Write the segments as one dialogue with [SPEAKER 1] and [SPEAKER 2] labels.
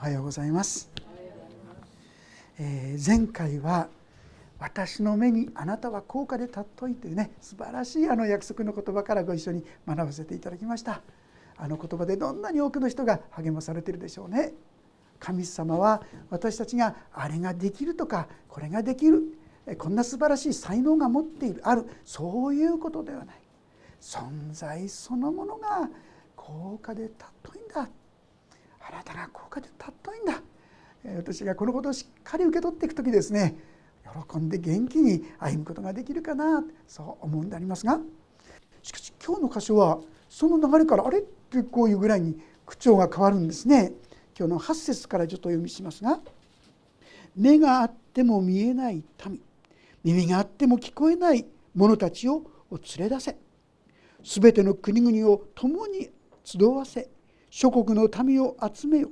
[SPEAKER 1] おはようございます、えー、前回は私の目にあなたは高価で尊いというね素晴らしいあの約束の言葉からご一緒に学ばせていただきました。あの言葉でどんなに多くの人が励まされているでしょうね。神様は私たちがあれができるとかこれができるこんな素晴らしい才能が持っているあるそういうことではない。存在そのものが高価で尊いんだ。あなたが高価で尊いんだ。私がこのことをしっかり受け取っていく時ですね喜んで元気に歩むことができるかなそう思うんでありますが。しかし今日の箇所はその流れからあれってこういうぐらいに口調が変わるんですね。今日の8節からちょっとお読みしますが「目があっても見えない民耳があっても聞こえない者たちを連れ出せ」「すべての国々を共に集わせ。諸国の民を集めよ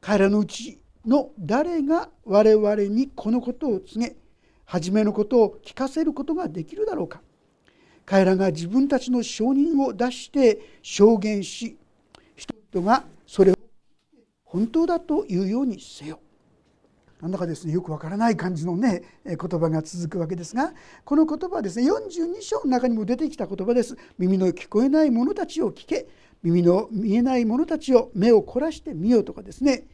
[SPEAKER 1] 彼らのうちの誰が我々にこのことを告げ初めのことを聞かせることができるだろうか。彼らが自分たちの証人を出して証言し人々がそれを本当だというようにせよ。なんだかですねよくわからない感じのね言葉が続くわけですがこの言葉はですね42章の中にも出てきた言葉です。耳の聞こえない者たちを聞け。耳の見えない者たちを目を凝らしてみようとかですね、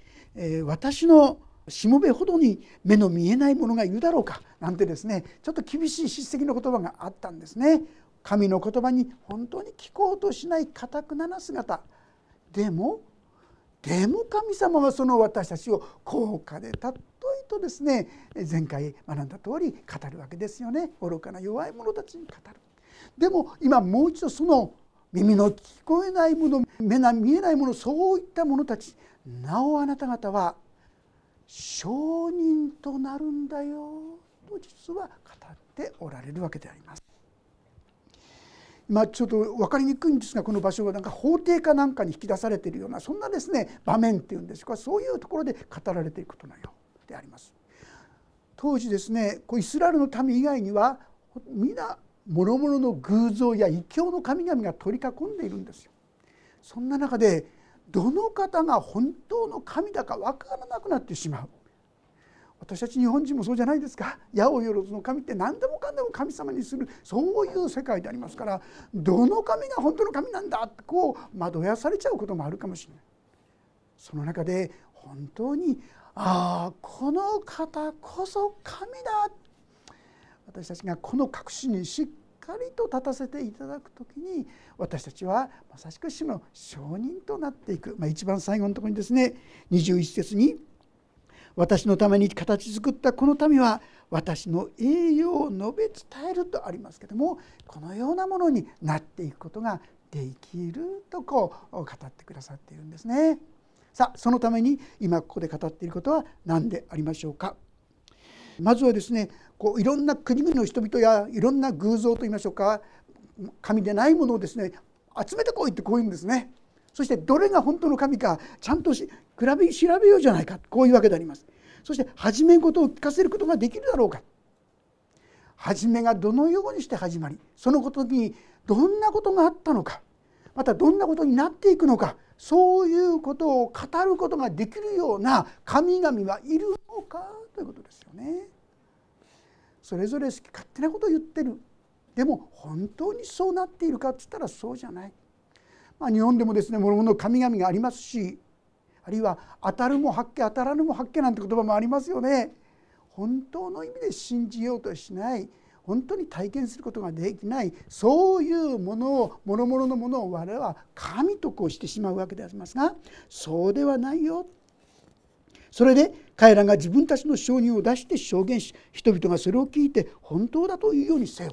[SPEAKER 1] 私のしもべほどに目の見えないものがいるだろうかなんてですねちょっと厳しい叱責の言葉があったんですね。神の言葉に本当に聞こうとしないかたくなな姿。でもでも神様はその私たちを高価で尊いとですね前回学んだ通り語るわけですよね愚かな弱い者たちに語る。でも今もう一度その耳の聞こえないもの目が見えないものそういった者たちなおあなた方は証人となるんだよと実は語っておられるわけであります。まあ、ちょっと分かりにくいんですがこの場所はなんか法廷かなんかに引き出されているようなそんなですね場面っていうんですかそういうところで語られていることのようであります。当時ですねこうイスラエルの民以外には皆諸々の偶像や異教の神々が取り囲んでいるんですよ。そんな中でどの方が本当の神だか分からなくなってしまう私たち日本人もそうじゃないですか八百万の神って何でもかんでも神様にするそういう世界でありますからどの神が本当の神なんだってこう惑わされちゃうこともあるかもしれないその中で本当にああこの方こそ神だ私たちがこの確信にしっかりと立たせていただく時に私たちはまさしく主の証人となっていく、まあ、一番最後のところにですね21節に「私のために形作ったこの民は私の栄養を述べ伝える」とありますけどもこのようなものになっていくことができるとこう語ってくださっているんですね。さあそのために今ここで語っていることは何でありましょうか？まずはですねこういろんな国々の人々やいろんな偶像といいましょうか神でないものをですね集めてこいってこういうんですね。そしてどれが本当の神かちゃんとし比べ調べようじゃないかこういうわけであります。そして始め事を聞かせることができるだろうか。始めがどのようにして始まりそのことにどんなことがあったのかまたどんなことになっていくのかそういうことを語ることができるような神々はいるのかということですよね。それぞれ好き勝手なことを言ってるでも本当にそうなっているかっつったらそうじゃない。まあ、日本でもですね諸々の神々がありますしあるいは「当たるも発見当たらぬも発見」なんて言葉もありますよね。本当の意味で信じようとしない本当に体験することができないそういうものを諸々のものを我々は神とこうしてしまうわけでありますがそうではないよ。それで彼らが自分たちの証人を出して証言し人々がそれを聞いて本当だというようにせよ。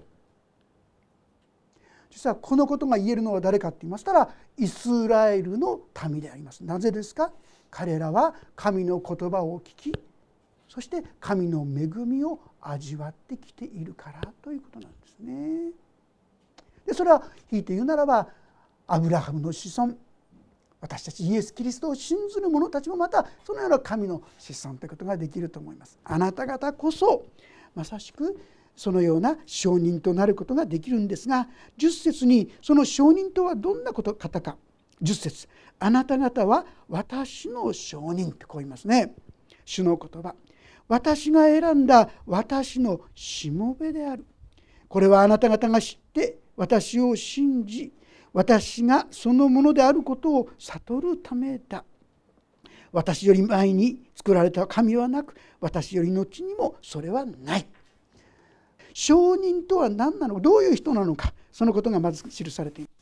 [SPEAKER 1] 実はこのことが言えるのは誰かって言いましたらイスラエルの民であります。なぜですか？彼らは神の言葉を聞きそして神の恵みを味わってきているからということなんですね。でそれは引いて言うならばアブラハムの子孫私たちイエス・キリストを信ずる者たちもまたそのような神の子孫ということができると思います。あなた方こそまさしくそのような証人となることができるんですが10節にその証人とはどんなこと方か10節あなた方は私の証人」ってこう言いますね主の言葉私が選んだ私のしもべである。これはあなた方が知って私を信じ私がそのものであることを悟るためだ。私より前に作られた神はなく私より後にもそれはない。証人とは何なのかどういう人なのかそのことがまず記されています。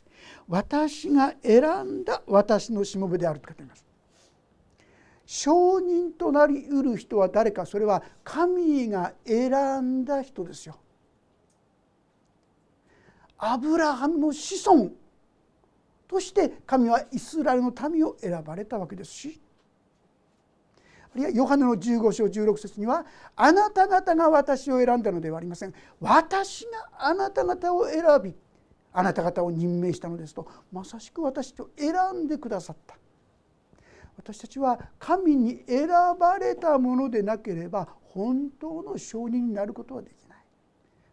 [SPEAKER 1] 私が選んだ私のしもべであると書いてあります。証人となりうる人は誰かそれは神が選んだ人ですよ。アブラハムの子孫として神はイスラエルの民を選ばれたわけですし。あるいはヨハネの15章16節には「あなた方が私を選んだのではありません。私があなた方を選びあなた方を任命したのです」とまさしく私と選んでくださった。私たちは神に選ばれたものでなければ本当の証人になることはできない。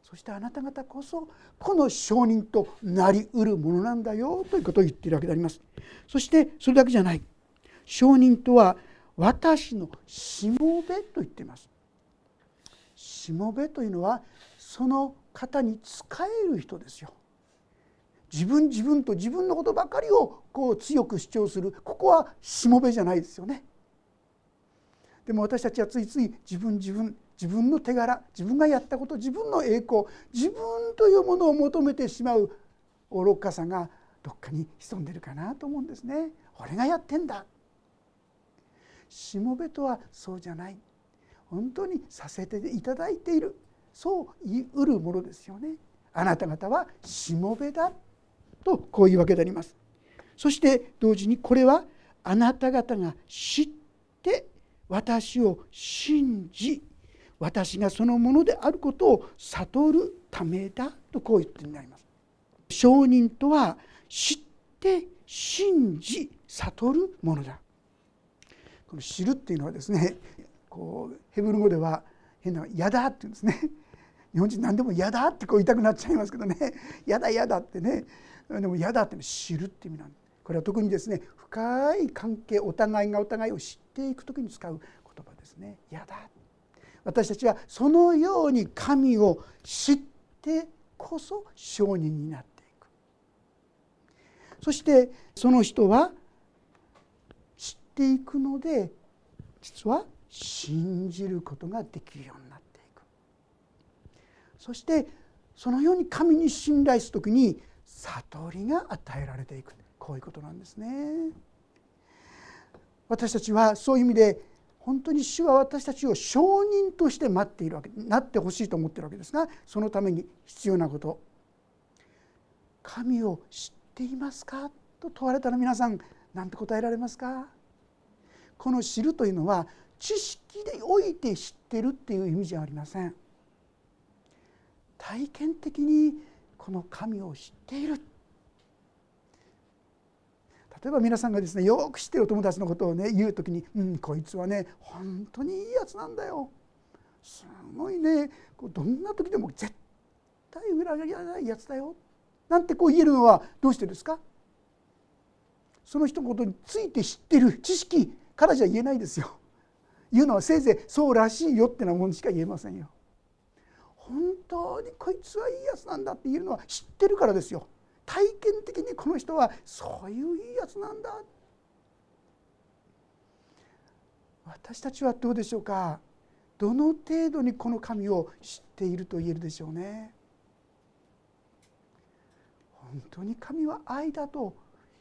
[SPEAKER 1] そしてあなた方こそこの証人となりうるものなんだよということを言っているわけであります。そしてそれだけじゃない。証人とは私のしもべと言っています。しもべというのはその方に仕える人ですよ。自分自分と自分のことばかりをこう強く主張する。ここはしもべじゃないですよね。でも私たちはついつい自分自分自分の手柄自分がやったこと自分の栄光自分というものを求めてしまう愚かさがどっかに潜んでるかなと思うんですね。俺がやってんだ。しもべとはそうじゃない。本当にさせていただいている。そう言いうるものですよね。あなた方はしもべだ。とこういうわけであります。そして同時にこれはあなた方が知って私を信じ私がそのものであることを悟るためだとこう言ってになります。証人とは知って信じ悟るものだ。この知るっていうのはですねこうヘブル語では変な「やだ」って言うんですね。日本人何でも「やだ」ってこう言いたくなっちゃいますけどね「やだやだ」ってね。でも「やだ」って知るって意味なんこれは特にですね深い関係お互いがお互いを知っていく時に使う言葉ですね「やだ」私たちはそのように神を知ってこそ証人になっていく。そしてその人は知っていくので実は信じることができるようになっていく。そしてそのように神に信頼する時に悟りが与えられていく。こういうことなんですね。私たちはそういう意味で本当に主は私たちを証人として待っているわけなってほしいと思っているわけですがそのために必要なこと。神を知っていますか？と問われたら皆さん何て答えられますか？この知るというのは知識でおいて知ってるっていう意味じゃありません。体験的にこの神を知っている。例えば皆さんがですねよく知ってるお友達のことをね言う時に「うんこいつはね本当にいいやつなんだよ」すごいね。どんな時でも絶対裏切らないやつだよ。なんてこう言えるのはどうしてですか？その人のことについて知ってる知識からじゃ言えないですよ。言うのはせいぜいそうらしいよってなもんしか言えませんよ。本当にこいつはいいやつなんだって言えるのは知ってるからですよ。体験的にこの人はそういういいやつなんだ。私たちはどうでしょうか？どの程度にこの神を知っていると言えるでしょうね？本当に神は愛だと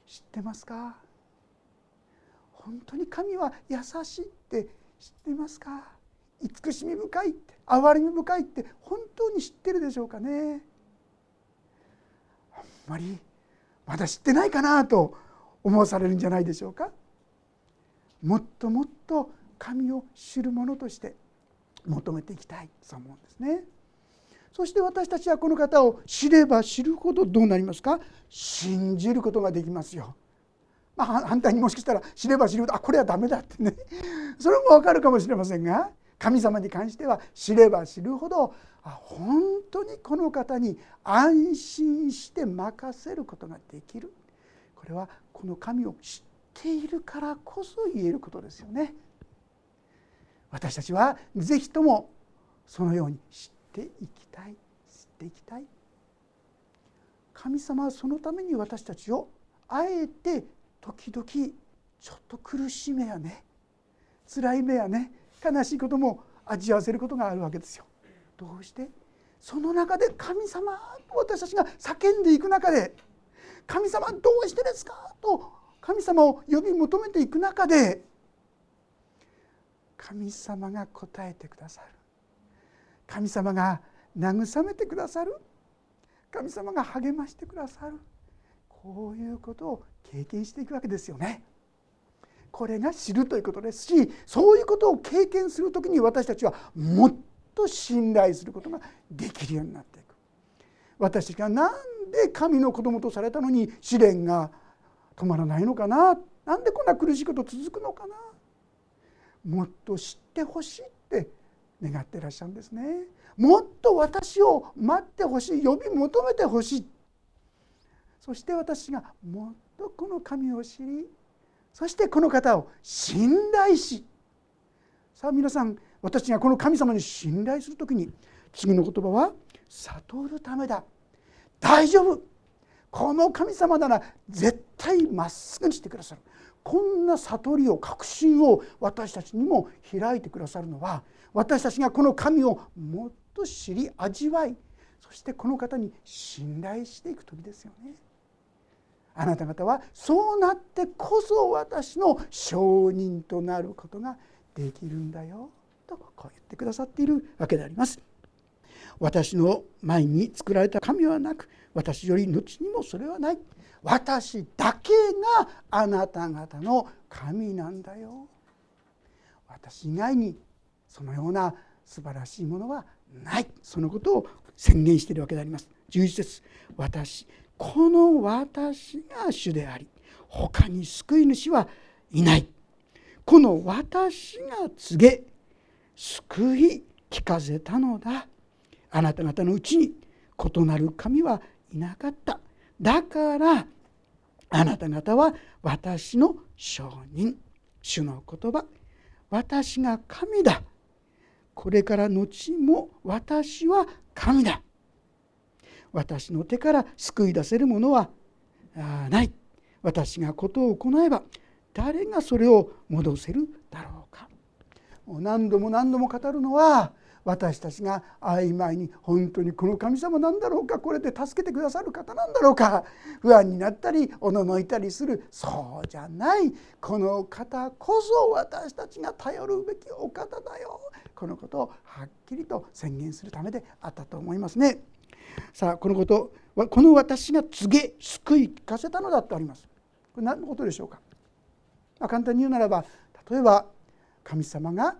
[SPEAKER 1] 知ってますか？本当に神は優しいって知っていますか？慈しみ深いって憐れみ深いって本当に知ってるでしょうかね。あんまりまだ知ってないかなと思わされるんじゃないでしょうか。もっともっと神を知るものとして求めていきたい。そう思うんですね。そして私たちはこの方を知れば知るほどどうなりますか？信じることができますよ。まあ、反対にもしかしたら知れば知るほどあこれはダメだってね。それも分かるかもしれませんが神様に関しては知れば知るほど本当にこの方に安心して任せることができる。これはこの神を知っているからこそ言えることですよね。私たちは是非ともそのように知っていきたい。知っていきたい。神様はそのために私たちをあえて時々ちょっと苦しめやね辛い目やね悲しいことも味わわせることがあるわけですよ。どうして？その中で神様と私たちが叫んでいく中で「神様どうしてですか?」と。神様を呼び求めていく中で。神様が答えてくださる。神様が慰めてくださる。神様が励ましてくださる。こういうことを経験していくわけですよね。これが知るということですしそういうことを経験する時に私たちはもっと信頼することができるようになっていく。私が何で神の子供とされたのに試練が止まらないのかな？なんでこんな苦しいこと続くのかな？もっと知ってほしいって願ってらっしゃるんですね。もっと私を待ってほしい呼び求めてほしい。そして私がもっとこの神を知りそしてこの方を信頼しさあ皆さん私がこの神様に信頼する時に次の言葉は「悟るためだ」「大丈夫」この神様なら絶対まっすぐにしてくださる。こんな悟りを確信を私たちにも開いてくださるのは私たちがこの神をもっと知り味わいそしてこの方に信頼していく時ですよね。あなた方はそうなってこそ私の証人となることができるんだよとこう言ってくださっているわけであります。私の前に作られた神はなく私より後にもそれはない。私だけがあなた方の神なんだよ。私以外にそのような素晴らしいものはない。そのことを宣言しているわけであります。11節。私この私が主であり他に救い主はいない。この私が告げ救い聞かせたのだ。あなた方のうちに異なる神はいなかった。だからあなた方は私の証人。主の言葉。私が神だ。これから後も私は神だ。私の手から救い出せるものはない。私がことを行えば誰がそれを戻せるだろうか。何度も何度も語るのは私たちが曖昧に本当にこの神様なんだろうかこれで助けてくださる方なんだろうか不安になったりおののいたりするそうじゃない。この方こそ私たちが頼るべきお方だよ。このことをはっきりと宣言するためであったと思いますね。さあこのことこの私が告げ救い聞かせたのだとあります。これ何のことでしょうか、まあ、簡単に言うならば例えば神様が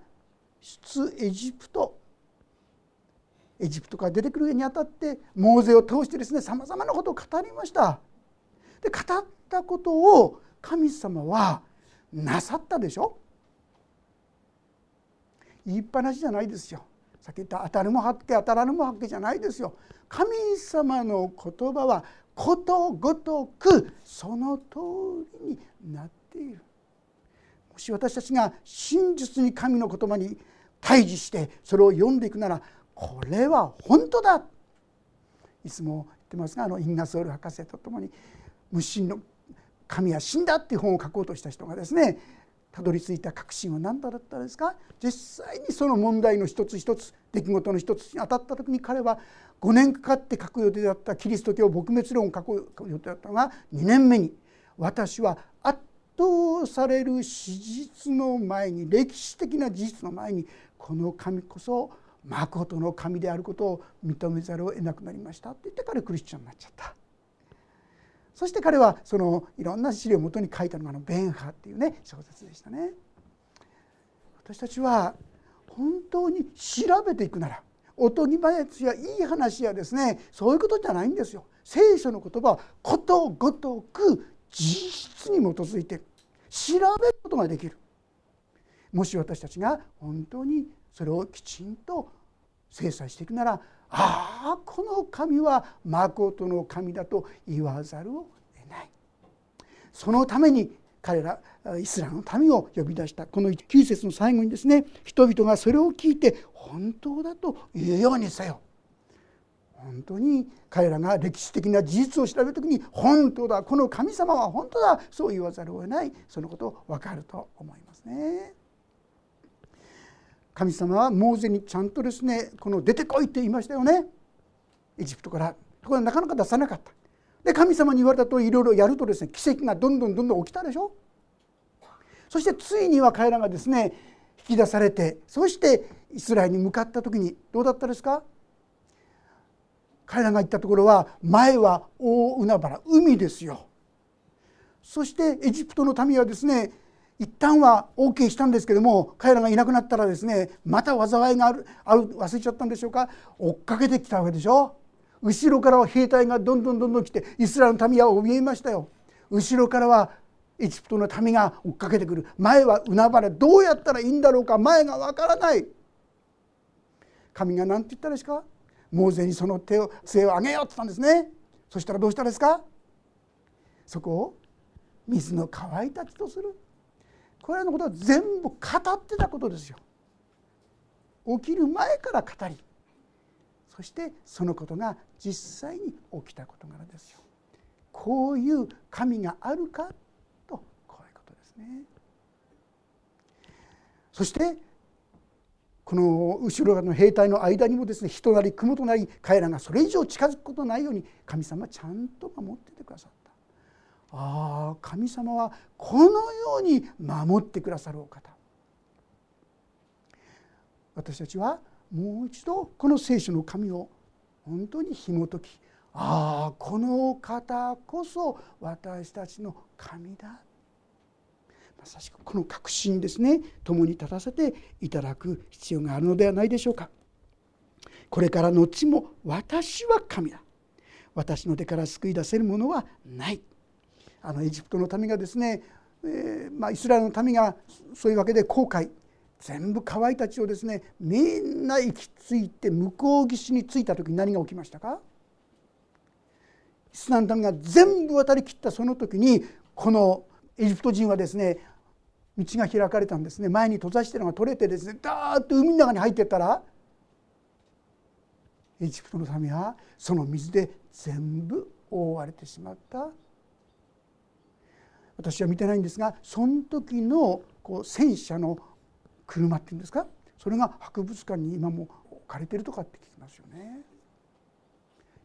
[SPEAKER 1] 出エジプトエジプトから出てくるにあたってモーゼを通してですねさまざまなことを語りました。で語ったことを神様はなさったでしょ？言いっぱなしじゃないですよ。さっき言った当たるも発見当たらぬも発見じゃないですよ。神様の言葉はことごとくその通りになっている。もし私たちが真実に神の言葉に対峙してそれを読んでいくならこれは本当だいつも言ってますがあのインガソール博士とともに「無心の神は死んだ」っていう本を書こうとした人がですねたどり着いた確信は何だったですか？実際にその問題の一つ一つ出来事の一つに当たった時に彼は5年かかって書く予定だったキリスト教撲滅論を書く予定だったのが2年目に私は圧倒される史実の前に歴史的な事実の前にこの神こそ誠の神であることを認めざるを得なくなりましたって言って彼クリスチャンになっちゃった。そして彼はそのいろんな資料をもとに書いたのがあの「ベンハ」っていうね小説でしたね。私たちは本当に調べていくならおとぎ話やいい話やですねそういうことじゃないんですよ。聖書の言葉はことごとく事実に基づいて調べることができる。もし私たちが本当にそれをきちんと精査していくならああこの神はまことの神だと言わざるを得ない。そのために彼らイスラムの民を呼び出した。この9節の最後にですね人々がそれを聞いて本当だというようにせよ。本当に彼らが歴史的な事実を調べる時に本当だこの神様は本当だそう言わざるを得ない。そのこと分かると思いますね。神様はモーゼにちゃんとですねこの出てこいって言いましたよね。エジプトから。ところがなかなか出さなかった。で神様に言われたといろいろやるとですね奇跡がどんどんどんどん起きたでしょ。そしてついには彼らがですね引き出されてそしてイスラエルに向かった時にどうだったですか？彼らが行ったところは前は大海原海ですよ。そしてエジプトの民はですね一旦は OK したんですけども彼らがいなくなったらですねまた災いがあるある忘れちゃったんでしょうか？追っかけてきたわけでしょ？後ろからは兵隊がどんどんどんどん来てイスラエルの民は怯えましたよ。後ろからはエジプトの民が追っかけてくる。前は海原どうやったらいいんだろうか？前がわからない。神が何て言ったですか？モーゼにその手を杖を上げようって言ったんですね。そしたらどうしたですか？そこを水の乾いた地とする。これらのことは全部語ってたことですよ。起きる前から語りそしてそのことが実際に起きた事柄ですよ。こういう神があるかとこういうことですね。そしてこの後ろの兵隊の間にもですね人なり雲となり彼らがそれ以上近づくことないように神様ちゃんと守っててくださった。ああ神様はこのように守ってくださるお方。私たちはもう一度この聖書の神を本当に紐解きああこの方こそ私たちの神だ。まさしくこの確信ですね。共に立たせていただく必要があるのではないでしょうか。これから後も私は神だ。私の手から救い出せるものはない。あのエジプトの民がですね、えー、まあ、イスラエルの民がそういうわけで後悔。全部乾いた地をですねみんな行き着いて向こう岸に着いた時に何が起きましたか？イスラエルの民が全部渡りきったその時にこのエジプト人はですね道が開かれたんですね。前に閉ざしてるのが取れてですねダーッと海の中に入ってったらエジプトの民はその水で全部覆われてしまった。私は見てないんですがその時のこう戦車の車っていうんですか？それが博物館に今も置かれてるとかって聞きますよね。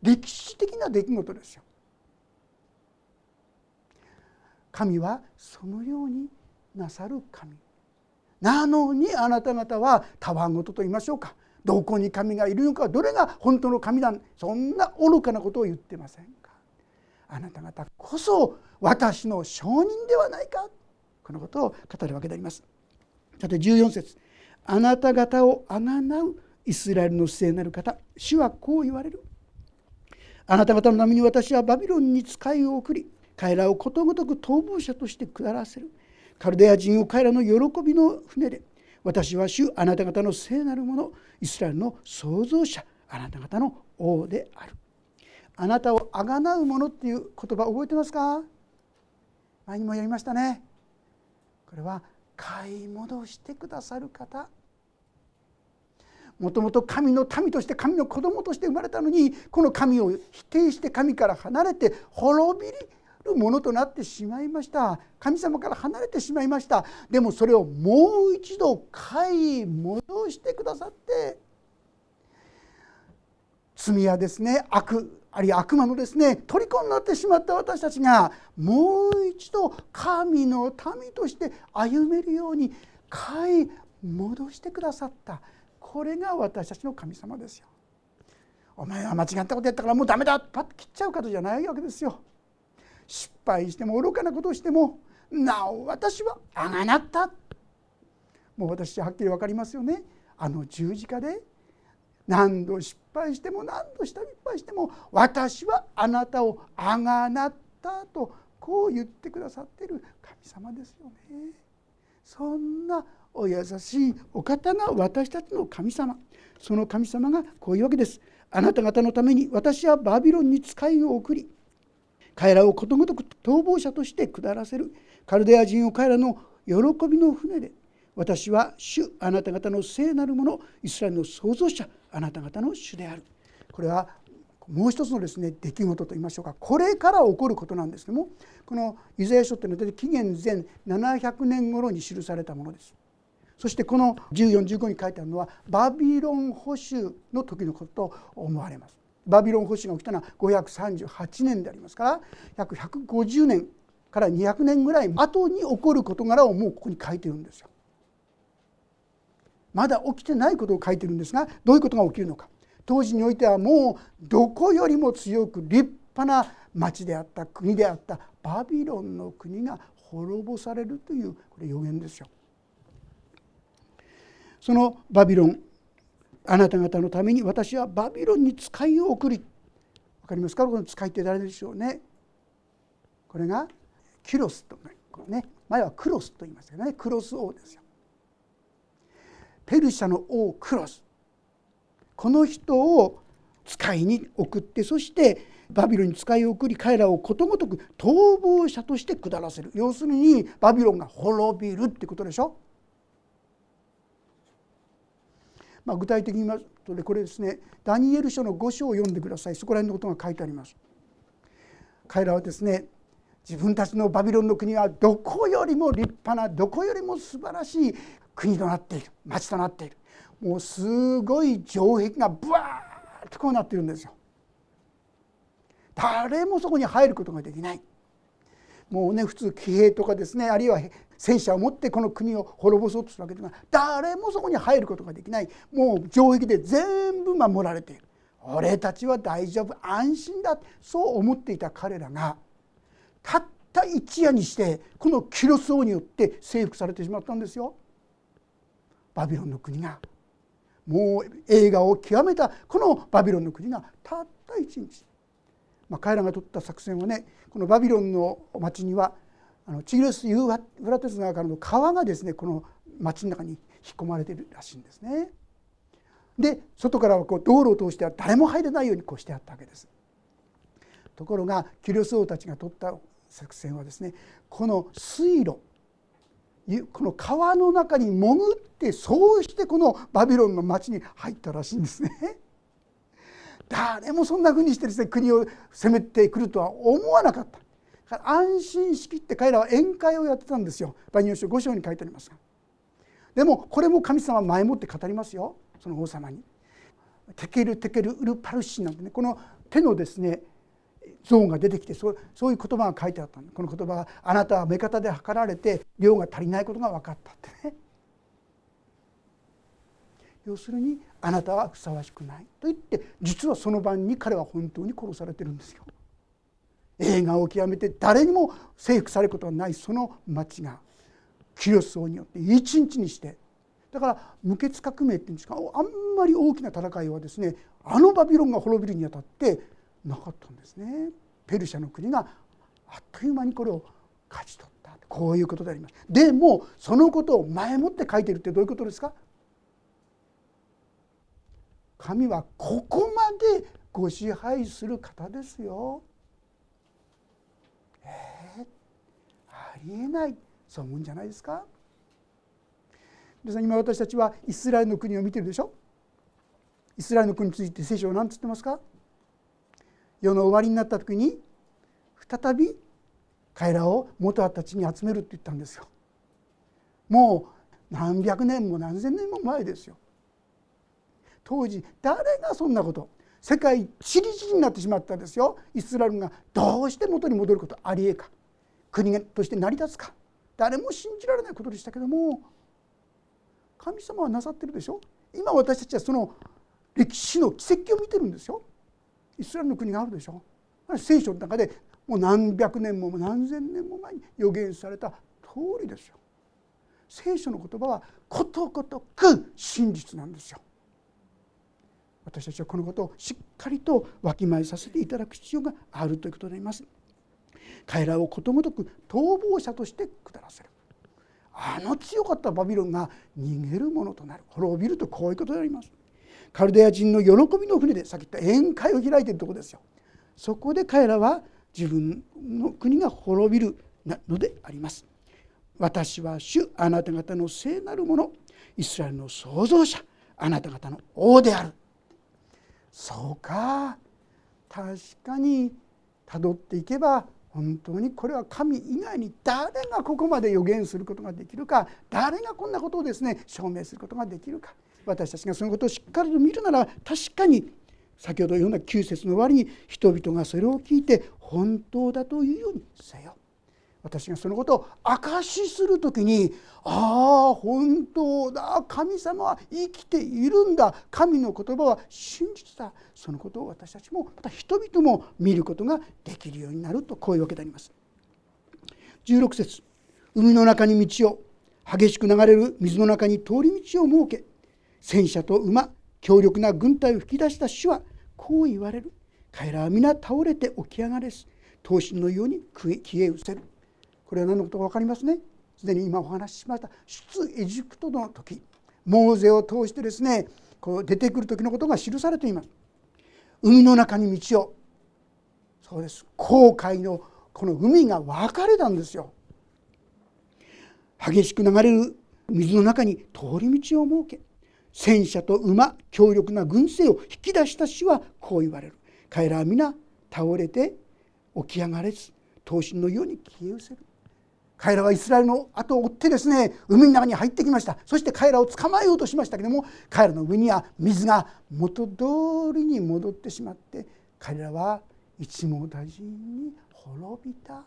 [SPEAKER 1] 歴史的な出来事ですよ。神はそのようになさる神なのにあなた方はたわごとと言いましょうかどこに神がいるのかどれが本当の神だそんな愚かなことを言ってませんあなた方こそ私の証人ではないか。このことを語るわけであります。さて14節。あなた方をあがなうイスラエルの聖なる方。主はこう言われる。あなた方のために私はバビロンに使いを送り彼らをことごとく逃亡者として下らせる。カルデア人を彼らの喜びの船で私は主あなた方の聖なるものイスラエルの創造者あなた方の王である。あなたをあがなうものっていう言葉覚えてますか？前にもやりましたね。これは買い戻してくださる方。もともと神の民として神の子供として生まれたのにこの神を否定して神から離れて滅びるものとなってしまいました。神様から離れてしまいました。でもそれをもう一度買い戻してくださって罪やですね。悪あるいは悪魔のですね虜になってしまった私たちがもう一度神の民として歩めるように買い戻してくださったこれが私たちの神様ですよ。お前は間違ったことやったからもうダメだパッと切っちゃう方じゃないわけですよ。失敗しても愚かなことをしてもなお私はあがなったもう私はっきり分かりますよねあの十字架で何度失敗しても何度下に失敗しても私はあなたをあがなったとこう言ってくださってる神様ですよね。そんなお優しいお方が私たちの神様その神様がこういうわけです。あなた方のために私はバビロンに使いを送り彼らをことごとく逃亡者として下らせるカルデア人を彼らの喜びの船で私は主あなた方の聖なるものイスラエルの創造者あなた方の主である。これはもう一つのですね出来事といいましょうか。これから起こることなんですけどもこのイザヤ書というのは紀元前700年頃に記されたものです。そしてこの1415に書いてあるのはバビロン保守の時のことと思われます。バビロン保守が起きたのは538年でありますから約150年から200年ぐらい後に起こる事柄をもうここに書いてるんですよ。まだ起きてないことを書いてるんですがどういうことが起きるのか。当時においてはもうどこよりも強く立派な町であった国であったバビロンの国が滅ぼされるというこれ予言ですよ。そのバビロンあなた方のために私はバビロンに使いを送り分かりますか？この使いって誰でしょうね。これがキロスとね前はクロスと言いましたけどね。クロス王ですよ。ペルシャの王クロス。この人を使いに送ってそしてバビロンに使いを送り彼らをことごとく逃亡者として下らせる。要するにバビロンが滅びるってことでしょ。まあ、具体的に言いますとねこれですねダニエル書の5章を読んでください。そこら辺のことが書いてあります。彼らはですね自分たちのバビロンの国はどこよりも立派などこよりも素晴らしい国となっている町となっている。もうすごい城壁がブワーッとこうなってるんですよ。誰もそこに入ることができない。もうね普通騎兵とかですねあるいは戦車を持ってこの国を滅ぼそうとするわけですが誰もそこに入ることができない。もう城壁で全部守られている。俺たちは大丈夫安心だ。そう思っていた彼らがたった一夜にしてこのキロス王によって征服されてしまったんですよ。バビロンの国がもう映画を極めたこのバビロンの国がたった一日、まあ、彼らが取った作戦はねこのバビロンの町にはあのチグレス・ユーフラテス川からの川がですねこの町の中に引っ込まれてるらしいんですね。で外からはこう道路を通しては誰も入れないようにこうしてあったわけです。ところがキュリス王たちが取った作戦はですねこの水路この川の中に潜ってそうしてこのバビロンの町に入ったらしいんですね。誰もそんなふうにしてですね国を攻めてくるとは思わなかった。安心しきって彼らは宴会をやってたんですよバニオ書5章に書いてありますがでもこれも神様前もって語りますよその王様にテケルテケルウルパルシなんてねこの手のですね像が出てきてそうそういう言葉が書いてあったこの言葉があなたは目方で測られて量が足りないことが分かったってね。要するにあなたはふさわしくないと言って実はその晩に彼は本当に殺されてるんですよ。映画を極めて誰にも征服されることがないその町がキリストによって一日にして。だから無血革命っていうんですかあんまり大きな戦いはですねあのバビロンが滅びるにあたってなかったんですね。ペルシャの国があっという間にこれを勝ち取ったこういうことであります。でもそのことを前もって書いてるってどういうことですか？神はここまでご支配する方ですよ。え、ありえないそう思うんじゃないですか？皆さん今私たちはイスラエルの国を見てるでしょ？イスラエルの国について聖書は何て言ってますか？世の終わりになった時に再び彼らを元たちに集めるって言ったんですよ。もう何百年も何千年も前ですよ。当時誰がそんなこと世界チリチリになってしまったんですよ。イスラエルがどうして元に戻ることありえか。国として成り立つか。誰も信じられないことでしたけども神様はなさってるでしょ。今私たちはその歴史の奇跡を見てるんですよ。イスラエルの国があるでしょ。聖書の中でもう何百年も何千年も前に予言された通りですよ。聖書の言葉はことごとく真実なんですよ。私たちはこのことをしっかりとわきまえさせていただく必要があるということであります。彼らをことごとく逃亡者として下らせる。あの強かったバビロンが逃げるものとなる。滅びるとこういうことであります。カルデア人の喜びの船でさっき言った宴会を開いているところですよ。そこで彼らは自分の国が滅びるのであります。私は主あなた方の聖なるものイスラエルの創造者あなた方の王である。そうか。確かにたどっていけば本当にこれは神以外に誰がここまで予言することができるか誰がこんなことをですね証明することができるか。私たちがそのことをしっかりと見るなら確かに先ほど読んだ9節の終わりに人々がそれを聞いて本当だというようにせよ私がそのことを証しする時にああ本当だ神様は生きているんだ神の言葉は真実だそのことを私たちもまた人々も見ることができるようになるとこういうわけであります。16節海の中に道を激しく流れる水の中に通り道を設け戦車と馬強力な軍隊を吹き出した主はこう言われる。彼らは皆倒れて起き上がれず刀身のように消え失せる。これは何のことか分かりますね？すでに今お話ししました出エジプトの時。モーゼを通してですねこう出てくる時のことが記されています。海の中に道を。そうです。航海のこの海が分かれたんですよ。激しく流れる水の中に通り道を設け戦車と馬強力な軍勢を引き出した死はこう言われる。彼らは皆倒れて起き上がれず刀身のように消え失せる。彼らはイスラエルの後を追ってですね海の中に入ってきました。そして彼らを捕まえようとしましたけども彼らの上には水が元通りに戻ってしまって彼らは一網打尽に滅びた。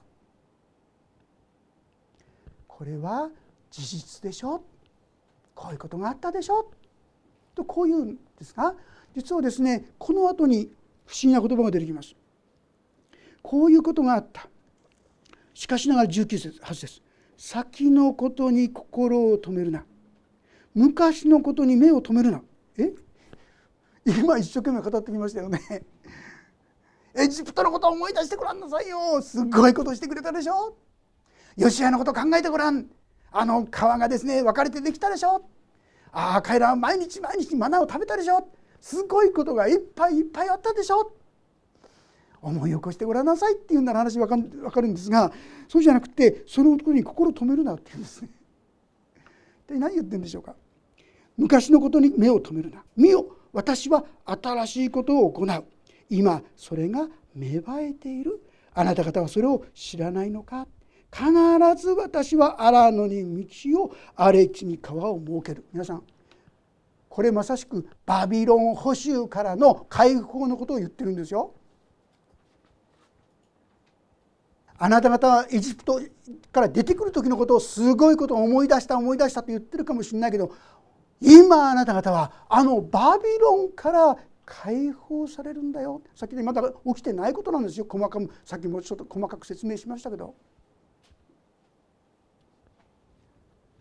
[SPEAKER 1] これは事実でしょ。こういうことがあったでしょ。とこういうんですが実はですねこの後に不思議な言葉が出てきます。こういうことがあった。しかしながら19節8節。先のことに心を止めるな。昔のことに目を留めるな。え？今一生懸命語ってきましたよね。エジプトのことを思い出してごらんなさいよ。すごいことしてくれたでしょ。ヨシアのこと考えてごらん。あの川がですね分かれてできたでしょ。ああ彼らは毎日毎日マナーを食べたでしょ。すごいことがいっぱいいっぱいあったでしょ。思い起こしてごらんなさいっていうなら話分か分かるんですがそうじゃなくてそのことに心を止めるなって言うんですね。一体何言ってるんでしょうか。昔のことに目を留めるな。見よ私は新しいことを行う。今それが芽生えている。あなた方はそれを知らないのか。必ず私は荒野に道を荒れ地に川を設ける。皆さんこれまさしくバビロン捕囚からの解放のことを言ってるんですよ。あなた方はエジプトから出てくる時のことをすごいことを思い出した思い出したと言ってるかもしれないけど今あなた方はあのバビロンから解放されるんだよ。先でまだ起きてないことなんですよ。細かくさっきもちょっと細かく説明しましたけど。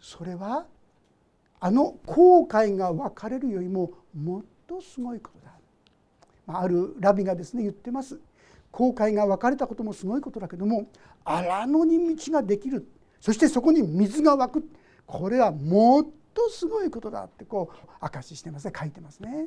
[SPEAKER 1] それはあの後悔が分かれるよりももっとすごいことだ。あるラビがですね言ってます。航海が分かれたこともすごいことだけども荒野に道ができる。そしてそこに水が湧く。これはもっとすごいことだってこう証ししてますね。書いてますね。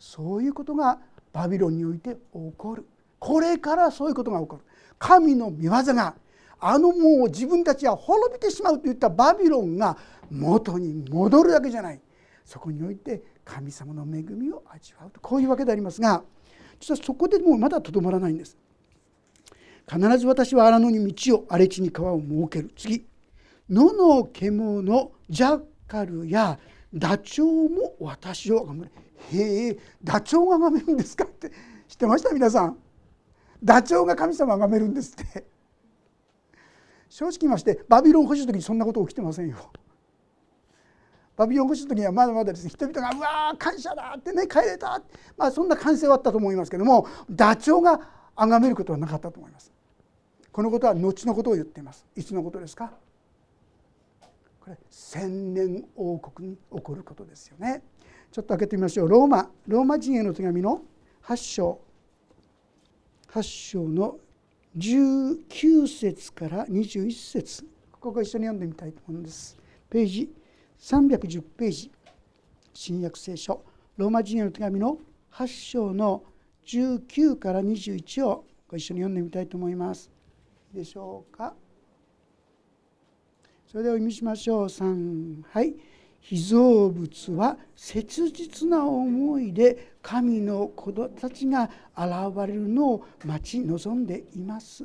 [SPEAKER 1] そういうことがバビロンにおいて起こる。これからそういうことが起こる。神の御業があのもう自分たちは滅びてしまうといったバビロンが元に戻るだけじゃない。そこにおいて神様の恵みを味わうと。こういうわけでありますが実はそこでもうまだとどまらないんです。必ず私は荒野に道を荒れ地に川を設ける。次。野の獣ジャッカルやダチョウも私を崇める。へえダチョウが崇めるんですかって知ってました？皆さん。ダチョウが神様を崇めるんですって。正直言いましてバビロン保守の時にそんなこと起きてませんよ。バビロン保守の時にはまだまだですね人々が「うわー感謝だ!」ってね帰れたまあそんな歓声はあったと思いますけどもダチョウが崇めることはなかったと思います。このことは後のことを言っています。いつのことですか？これ千年王国に起こることですよね。ちょっと開けてみましょう。ローマローマ人への手紙の8章。8章の19節から21節ここ一緒に読んでみたいと思うんですページ310ページ新約聖書ローマ人への手紙の8章の19から21をご一緒に読んでみたいと思います。いいでしょうか。それではお読みしましょう。3はい被造物は切実な思いで神の子たちが現れるのを待ち望んでいます。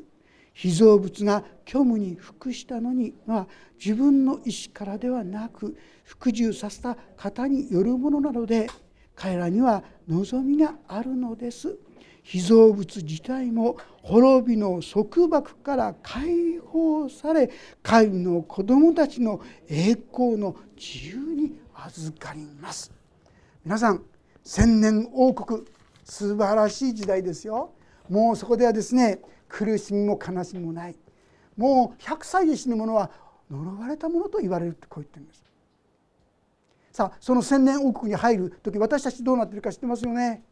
[SPEAKER 1] 被造物が虚無に服したのには自分の意志からではなく服従させた方によるものなので彼らには望みがあるのです。被造物自体も滅びの束縛から解放され神の子供たちの栄光の自由に預かります。皆さん千年王国素晴らしい時代ですよ。もうそこではですね苦しみも悲しみもない。もう100歳で死ぬ者は呪われたものと言われるってこう言ってるんです。さあその千年王国に入る時私たちどうなってるか知ってますよね？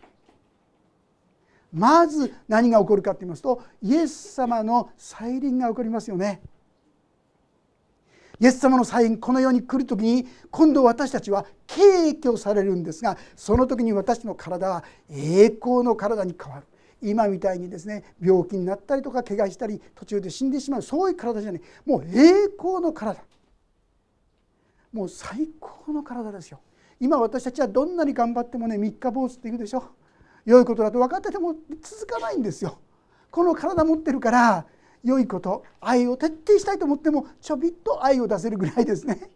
[SPEAKER 1] まず何が起こるかと言いますとイエス様の再臨が起こりますよね。イエス様の再臨この世に来る時に今度私たちは敬虚されるんですがその時に私の体は栄光の体に変わる。今みたいにですね病気になったりとか怪我したり途中で死んでしまう。そういう体じゃない。もう栄光の体。もう最高の体ですよ。今私たちはどんなに頑張ってもね三日坊主って言うでしょ。良いことだと分かってても続かないんですよ。この体持ってるから良いこと愛を徹底したいと思ってもちょびっと愛を出せるぐらいですね。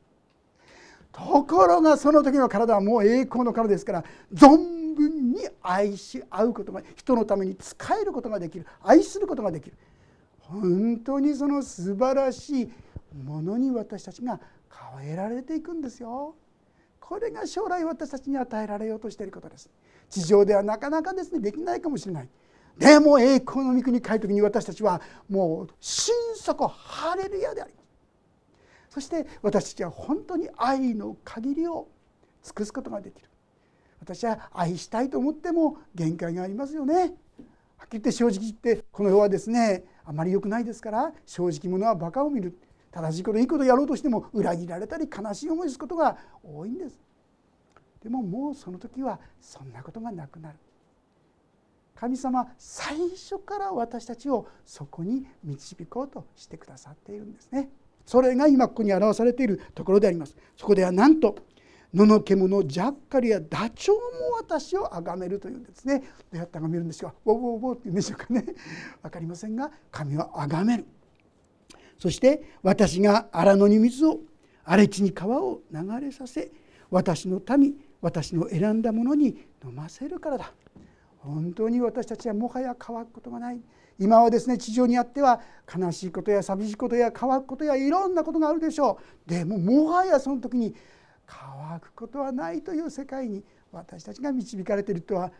[SPEAKER 1] ところがその時の体はもう栄光の体ですから存分に愛し合うことが人のために仕えることができる愛することができる本当にその素晴らしいものに私たちが変えられていくんですよ。これが将来私たちに与えられようとしていることです。地上ではなかなかですねできないかもしれない。でも栄光の御国に帰る時に私たちはもう心底ハレルヤでありますそして私たちは本当に愛の限りを尽くすことができる。私は愛したいと思っても限界がありますよね。はっきり言って正直言ってこの世はですねあまり良くないですから正直者はバカを見る。正しいこといいことやろうとしても裏切られたり悲しい思いすることが多いんです。でももうその時はそんなことがなくなる。神様最初から私たちをそこに導こうとしてくださっているんですね。それが今ここに表されているところであります。そこではなんと野の獣ジャッカルやダチョウも私を崇めるというんですね。どうやって崇めるんですかウォーウォーウォーって言うんでしょうかね。分かりませんが神は崇める。そして私が荒野に水を荒れ地に川を流れさせ私の民私の選んだものに飲ませるからだ。本当に私たちはもはや乾くことがない。今はですね地上にあっては悲しいことや寂しいことや乾くことやいろんなことがあるでしょう。でももはやその時に乾くことはないという世界に私たちが導かれているとは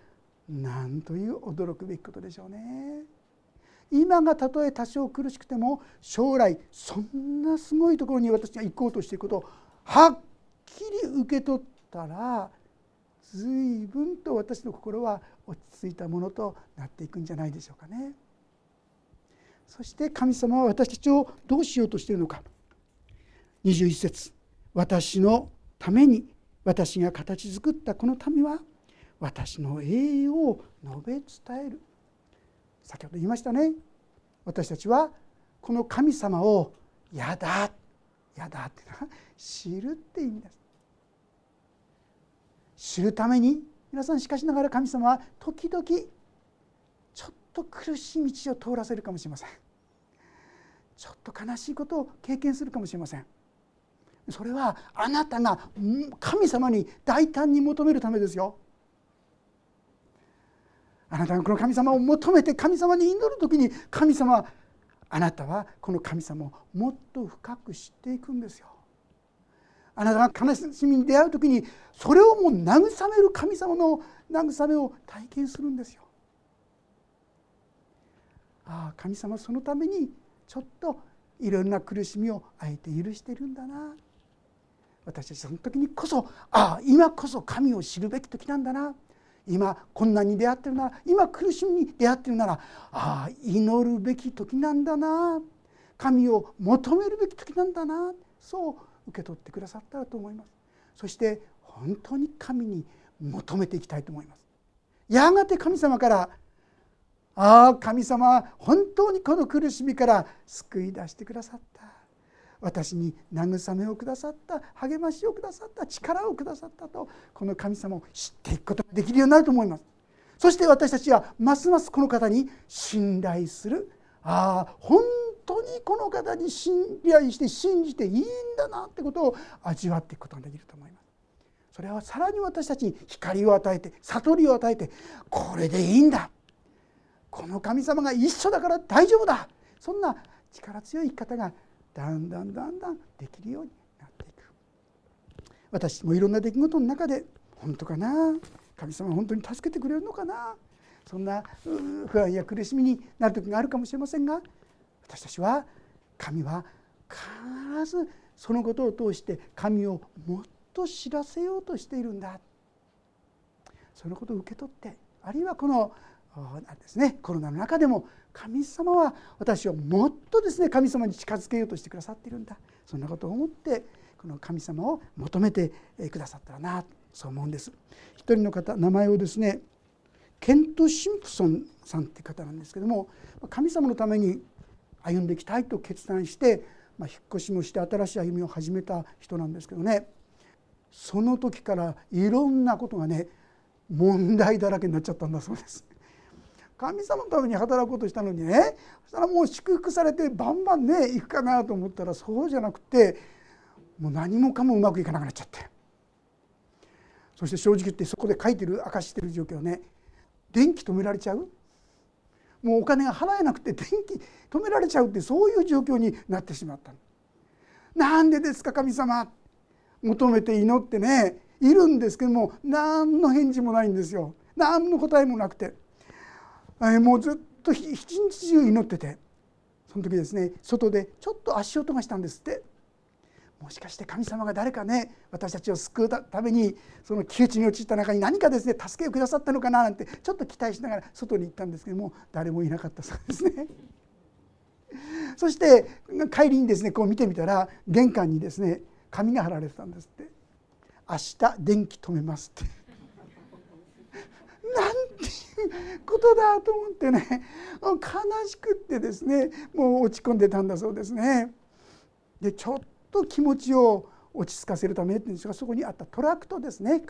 [SPEAKER 1] 何という驚くべきことでしょうね。今がたとえ多少苦しくても将来そんなすごいところに私が行こうとしていることをはっきり受け取ったら随分と私の心は落ち着いたものとなっていくんじゃないでしょうかね。そして神様は私たちをどうしようとしているのか。21節。私のために私が形作ったこの民は私の栄養を述べ伝える。先ほど言いましたね。私たちはこの神様を「やだ」「やだ」っていうのは知るって意味です。知るために皆さんしかしながら神様は時々ちょっと苦しい道を通らせるかもしれません。ちょっと悲しいことを経験するかもしれません。それはあなたが神様に大胆に求めるためですよ。あなたがこの神様を求めて神様に祈る時に神様あなたはこの神様をもっと深く知っていくんですよ。あなたが悲しみに出会う時にそれをもう慰める神様の慰めを体験するんですよ。ああ神様そのためにちょっといろんな苦しみをあえて許してるんだな。私たちその時にこそああ今こそ神を知るべき時なんだな。今困難に出会ってるなら今苦しみに出会ってるならああ祈るべき時なんだな。神を求めるべき時なんだな。そう受け取ってくださったらと思います。そして本当に神に求めていきたいと思います。やがて神様からああ神様本当にこの苦しみから救い出してくださった。私に慰めをくださった。励ましをくださった。力をくださったとこの神様を知っていくことができるようになると思います。そして私たちはますますこの方に信頼する。ああ本当にこの方に信頼して信じていいんだなってことを味わっていくことができると思います。それはさらに私たちに光を与えて悟りを与えてこれでいいんだ。この神様が一緒だから大丈夫だ。そんな力強い生き方がだんだんだんだんできるようになっていく。私もいろんな出来事の中で本当かな？神様本当に助けてくれるのかな？そんな不安や苦しみになる時があるかもしれませんが私たちは神は必ずそのことを通して神をもっと知らせようとしているんだ。そのことを受け取ってあるいはこのですねコロナの中でも神様は私をもっとですね神様に近づけようとしてくださっているんだ。そんなことを思ってこの神様を求めてくださったらなそう思うんです。一人の方名前をですねケント・シンプソンさんって方なんですけども神様のために歩んでいきたいと決断して、まあ、引っ越しもして新しい歩みを始めた人なんですけどね。その時からいろんなことがね問題だらけになっちゃったんだそうです。神様のために働こうとしたのにねそしたらもう祝福されてバンバンね行くかなと思ったらそうじゃなくてもう何もかもうまくいかなくなっちゃって。そして正直言ってそこで書いてる明かしてる状況ね。電気止められちゃう？もうお金が払えなくて電気止められちゃうってそういう状況になってしまったなんでですか神様。求めて祈ってねいるんですけども何の返事もないんですよ。何の答えもなくて。もうずっと一日中祈ってて。その時ですね外でちょっと足音がしたんですって。もしかして神様が誰かね私たちを救うためにその窮地に陥った中に何かですね助けをくださったのかななんてちょっと期待しながら外に行ったんですけども誰もいなかったそうですね。そして帰りにですねこう見てみたら玄関にですね紙が貼られてたんですって「明日電気止めます」って。なんていうことだと思ってね悲しくってですねもう落ち込んでたんだそうですね。でちょっと気持ちを落ち着かせるためっていうんですがそこにあったトラクトですね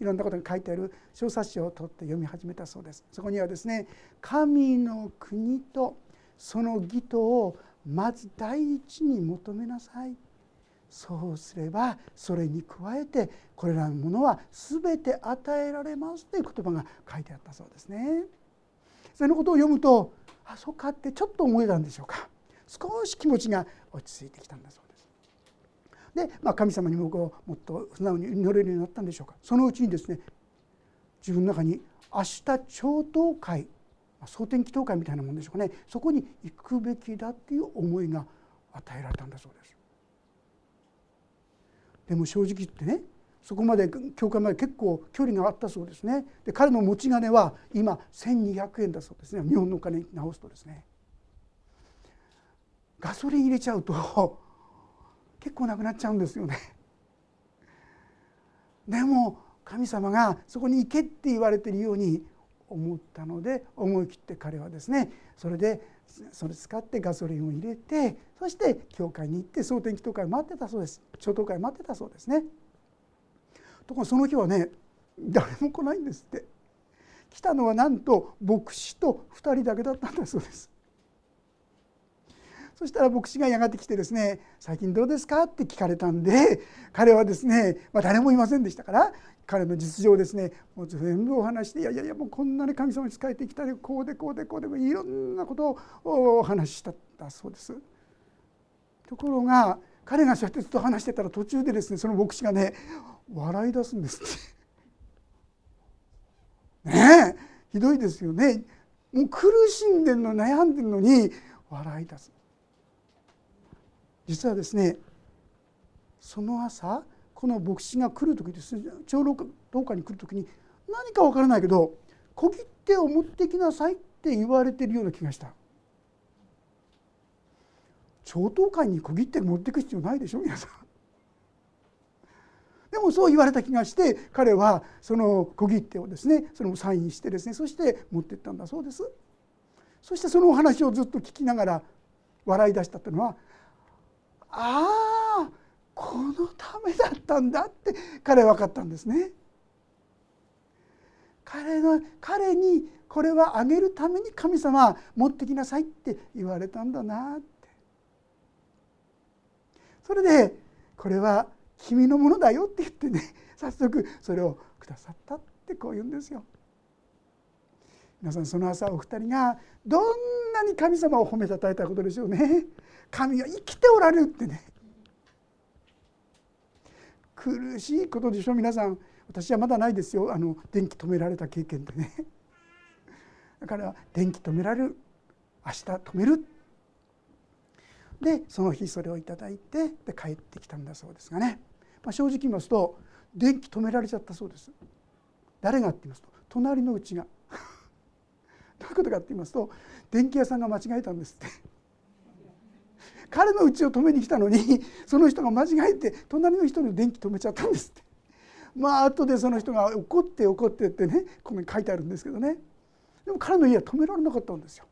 [SPEAKER 1] いろんなことが書いてある小冊子を取って読み始めたそうですそこにはですね神の国とその義とをまず第一に求めなさいそうすればそれに加えてこれらのものは全て与えられますという言葉が書いてあったそうですね。そのことを読むとあそうかってちょっと思えたんでしょうか少し気持ちが落ち着いてきたんだそうです。で、まあ、神様にもこうもっと素直に祈れるようになったんでしょうか。そのうちにですね自分の中に明日超党会蒼天祈祷会みたいなもんでしょうかね。そこに行くべきだっていう思いが与えられたんだそうです。でも正直言ってねそこまで教会まで結構距離があったそうですね。で彼の持ち金は今1200円だそうですね。日本のお金に直すとですね。ガソリン入れちゃうと結構なくなっちゃうんですよね。でも神様がそこに行けって言われているように思ったので思い切って彼はですねそれでそれ使ってガソリンを入れてそして教会に行って蒼天祈祷会を待ってたそうです。超祷会を待ってたそうですね。ところがその日はね誰も来ないんですって。来たのはなんと牧師と2人だけだったんだそうです。そしたら牧師がやがて来てですね「最近どうですか?」って聞かれたんで 彼はですね、まあ、誰もいませんでしたから彼の実情をですねもう全部お話して「いやいやいやもうこんなに神様に仕えてきたりこうでこうでこうでいろんなことをお話ししたそうです。ところが彼がそうやってずっと話してたら途中でですねその牧師がね笑い出すんですって。ねえひどいですよね。もう苦しんでるの悩んでるのに笑い出す。実はですねその朝この牧師が来る時ですね長老堂下に来る時に何か分からないけど小切手を持ってきなさいって言われてるような気がした長老会に小切手持っていく必要ないでしょ皆さん。でもそう言われた気がして彼はその小切手をですねそのサインしてですねそして持ってったんだそうです。そしてそのお話をずっと聞きながら笑い出したというのはああこのためだったんだって彼は分かったんですね。彼の彼にこれはあげるために神様持ってきなさいって言われたんだなってそれでこれは君のものだよって言ってね 早速それをくださったってこう言うんですよ。皆さんその朝お二人がどんなに神様を褒めたたえたことでしょうね。神は生きておられるってね。苦しいことでしょ皆さん。私はまだないですよ。あの電気止められた経験でね。だから電気止められる。明日止める。でその日それを頂いてで帰ってきたんだそうですがね、まあ、正直言いますと電気止められちゃったそうです。誰がって言いますと隣のうちが。どういうことかって言いますと電気屋さんが間違えたんですって。彼の家を止めに来たのに その人が間違えて隣の人の電気止めちゃったんですって。まあ後でその人が怒って怒ってってねここに書いてあるんですけどね。でも彼の家は止められなかったんですよ。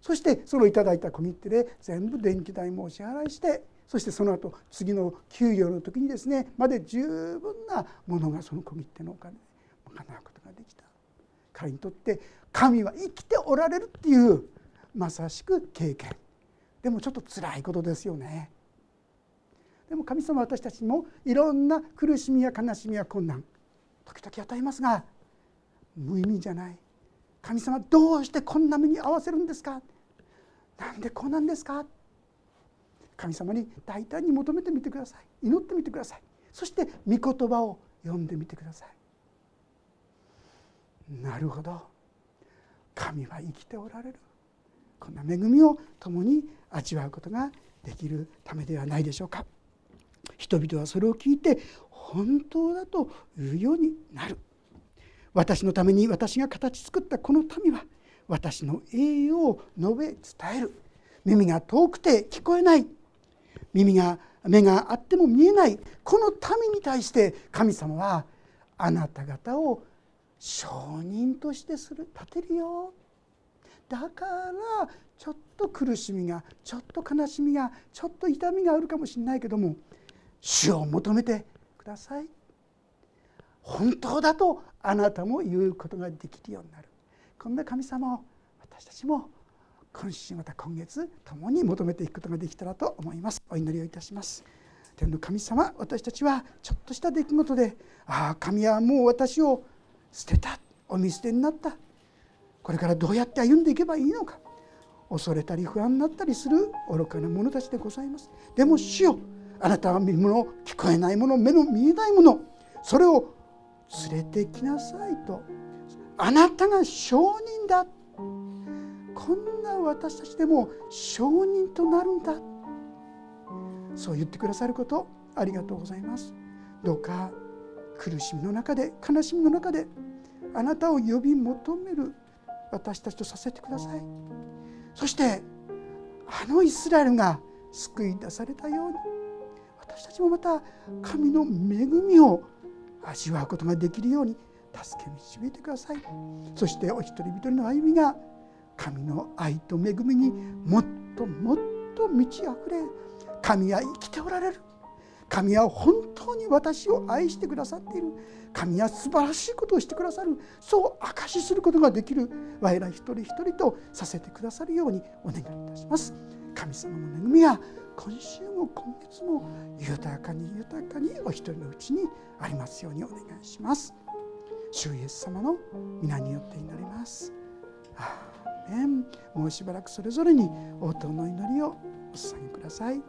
[SPEAKER 1] そしてそのいただいた小切手で全部電気代もお支払いしてそしてその後次の給料の時にですねまで十分なものがその小切手のお金で賄うことができた。彼にとって神は生きておられるっていうまさしく経験。でもちょっと辛いことですよね。でも神様私たちもいろんな苦しみや悲しみや困難時々与えますが無意味じゃない。神様どうしてこんな目に合わせるんですか？なんでこうなんですか？神様に大胆に求めてみてください。祈ってみてください。そして御言葉を読んでみてください。なるほど。神は生きておられる。こんな恵みを共に味わうことができるためではないでしょうか。人々はそれを聞いて本当だというようになる。私のために私が形作ったこの民は私の栄養を述べ伝える。耳が遠くて聞こえない。耳が目があっても見えない。この民に対して神様はあなた方を証人としてする。立てるよ。だからちょっと苦しみがちょっと悲しみがちょっと痛みがあるかもしれないけども主を求めてください。本当だとあなたも言うことができるようになる。こんな神様を私たちも今週また今月共に求めていくことができたらと思います。お祈りをいたします。天の神様私たちはちょっとした出来事でああ神はもう私を捨てた。お見捨てになった。これからどうやって歩んでいけばいいのか。恐れたり不安になったりする愚かな者たちでございます。でも主よあなたは見るもの聞こえないもの目の見えないものそれを連れてきなさいと。あなたが証人だ。こんな私たちでも証人となるんだ。そう言ってくださることありがとうございます。どうか苦しみの中で悲しみの中であなたを呼び求める私たちとさせてください。そしてあのイスラエルが救い出されたように私たちもまた神の恵みを味わうことができるように助け導いてください。そしてお一人一人の歩みが神の愛と恵みにもっともっと満ち溢れ神は生きておられる。神は本当に私を愛してくださっている。神は素晴らしいことをしてくださる。そう証しすることができる。我ら一人一人とさせてくださるようにお願いいたします。神様の恵みは今週も今月も豊かに豊かにお一人のうちにありますようにお願いします。主イエス様の皆によって祈ります。アーメン。もうしばらくそれぞれに応答の祈りをお捧げください。